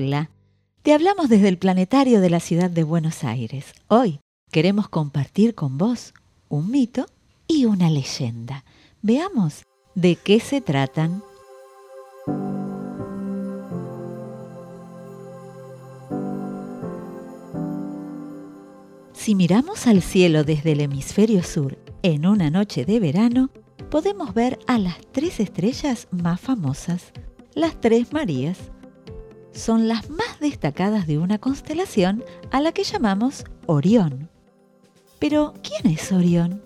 Hola, te hablamos desde el planetario de la ciudad de Buenos Aires. Hoy queremos compartir con vos un mito y una leyenda. Veamos de qué se tratan. Si miramos al cielo desde el hemisferio sur en una noche de verano, podemos ver a las tres estrellas más famosas, las tres Marías son las más destacadas de una constelación a la que llamamos Orión. Pero, ¿quién es Orión?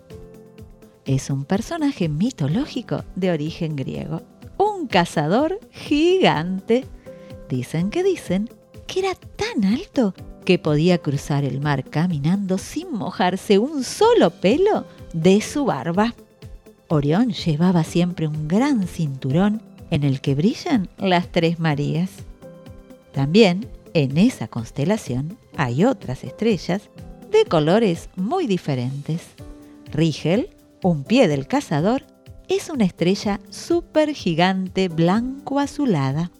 Es un personaje mitológico de origen griego, un cazador gigante. Dicen que dicen que era tan alto que podía cruzar el mar caminando sin mojarse un solo pelo de su barba. Orión llevaba siempre un gran cinturón en el que brillan las tres Marías. También en esa constelación hay otras estrellas de colores muy diferentes. Rigel, un pie del cazador, es una estrella supergigante blanco-azulada.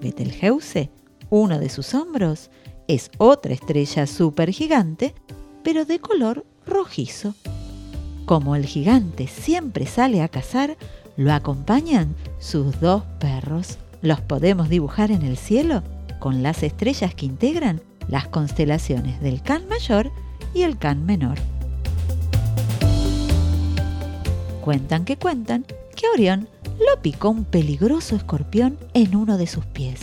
Betelgeuse, uno de sus hombros, es otra estrella supergigante, pero de color rojizo. Como el gigante siempre sale a cazar, lo acompañan sus dos perros los podemos dibujar en el cielo con las estrellas que integran las constelaciones del Can mayor y el Can menor. Cuentan que cuentan que Orión lo picó un peligroso escorpión en uno de sus pies.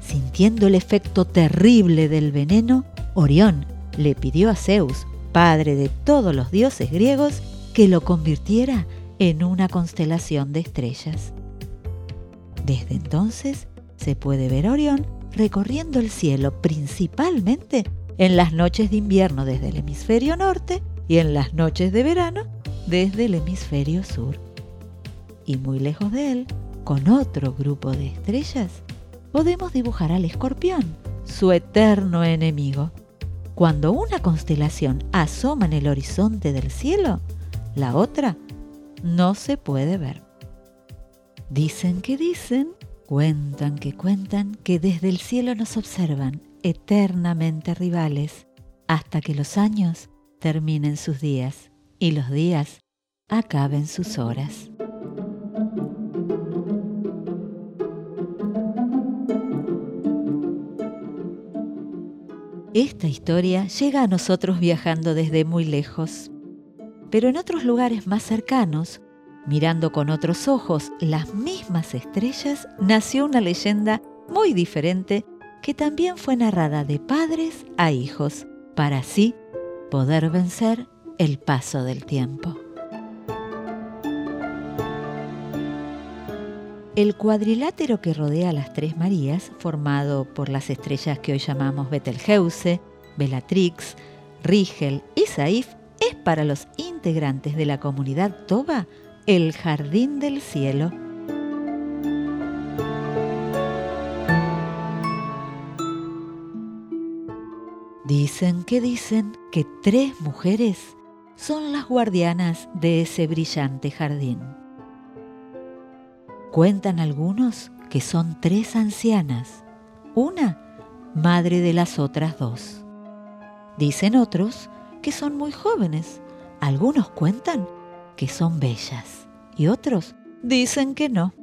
Sintiendo el efecto terrible del veneno, Orión le pidió a Zeus, padre de todos los dioses griegos, que lo convirtiera en una constelación de estrellas. Desde entonces se puede ver Orión recorriendo el cielo principalmente en las noches de invierno desde el hemisferio norte y en las noches de verano desde el hemisferio sur. Y muy lejos de él, con otro grupo de estrellas, podemos dibujar al escorpión, su eterno enemigo. Cuando una constelación asoma en el horizonte del cielo, la otra no se puede ver. Dicen que dicen, cuentan que cuentan, que desde el cielo nos observan eternamente rivales hasta que los años terminen sus días y los días acaben sus horas. Esta historia llega a nosotros viajando desde muy lejos, pero en otros lugares más cercanos mirando con otros ojos las mismas estrellas, nació una leyenda muy diferente que también fue narrada de padres a hijos, para así poder vencer el paso del tiempo. El cuadrilátero que rodea a las tres Marías, formado por las estrellas que hoy llamamos Betelgeuse, Bellatrix, Rigel y Saif, es para los integrantes de la comunidad Toba el jardín del cielo. Dicen que dicen que tres mujeres son las guardianas de ese brillante jardín. Cuentan algunos que son tres ancianas, una madre de las otras dos. Dicen otros que son muy jóvenes, algunos cuentan que son bellas y otros dicen que no.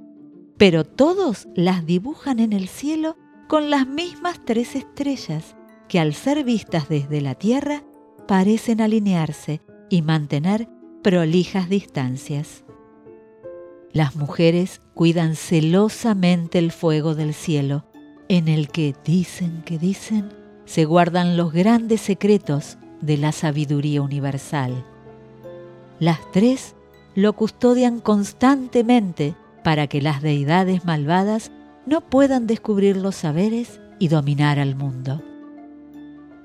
Pero todos las dibujan en el cielo con las mismas tres estrellas que al ser vistas desde la Tierra parecen alinearse y mantener prolijas distancias. Las mujeres cuidan celosamente el fuego del cielo, en el que dicen que dicen se guardan los grandes secretos de la sabiduría universal. Las tres lo custodian constantemente para que las deidades malvadas no puedan descubrir los saberes y dominar al mundo.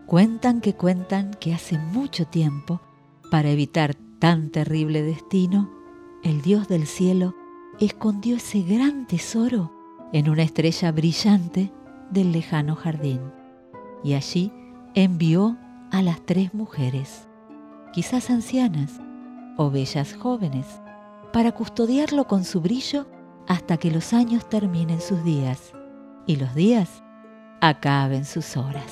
Cuentan que cuentan que hace mucho tiempo, para evitar tan terrible destino, el Dios del cielo escondió ese gran tesoro en una estrella brillante del lejano jardín y allí envió a las tres mujeres, quizás ancianas, o bellas jóvenes, para custodiarlo con su brillo hasta que los años terminen sus días y los días acaben sus horas.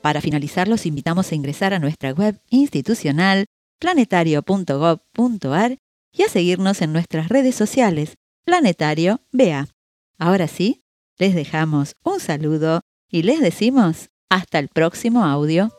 Para finalizar, los invitamos a ingresar a nuestra web institucional planetario.gov.ar y a seguirnos en nuestras redes sociales Planetario BA. Ahora sí, les dejamos un saludo y les decimos hasta el próximo audio.